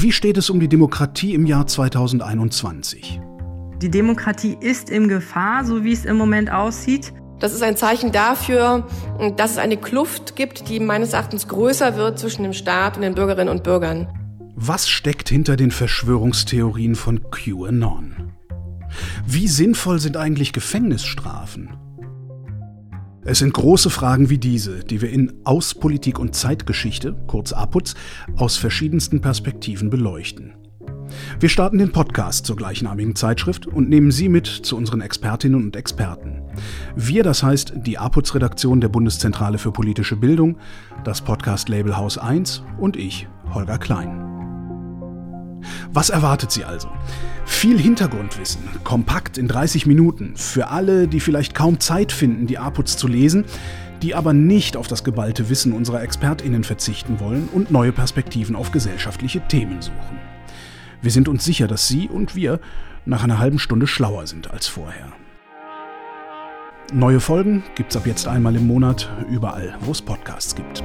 Wie steht es um die Demokratie im Jahr 2021? Die Demokratie ist in Gefahr, so wie es im Moment aussieht. Das ist ein Zeichen dafür, dass es eine Kluft gibt, die meines Erachtens größer wird zwischen dem Staat und den Bürgerinnen und Bürgern. Was steckt hinter den Verschwörungstheorien von QAnon? Wie sinnvoll sind eigentlich Gefängnisstrafen? Es sind große Fragen wie diese, die wir in Auspolitik und Zeitgeschichte, kurz APUZ, aus verschiedensten Perspektiven beleuchten. Wir starten den Podcast zur gleichnamigen Zeitschrift und nehmen Sie mit zu unseren Expertinnen und Experten. Wir, das heißt die APUZ-Redaktion der Bundeszentrale für politische Bildung, das Podcast-Label Haus 1 und ich, Holger Klein. Was erwartet Sie also? Viel Hintergrundwissen, kompakt in 30 Minuten, für alle, die vielleicht kaum Zeit finden, die APUZ zu lesen, die aber nicht auf das geballte Wissen unserer ExpertInnen verzichten wollen und neue Perspektiven auf gesellschaftliche Themen suchen. Wir sind uns sicher, dass Sie und wir nach einer halben Stunde schlauer sind als vorher. Neue Folgen gibt's ab jetzt einmal im Monat, überall, wo es Podcasts gibt.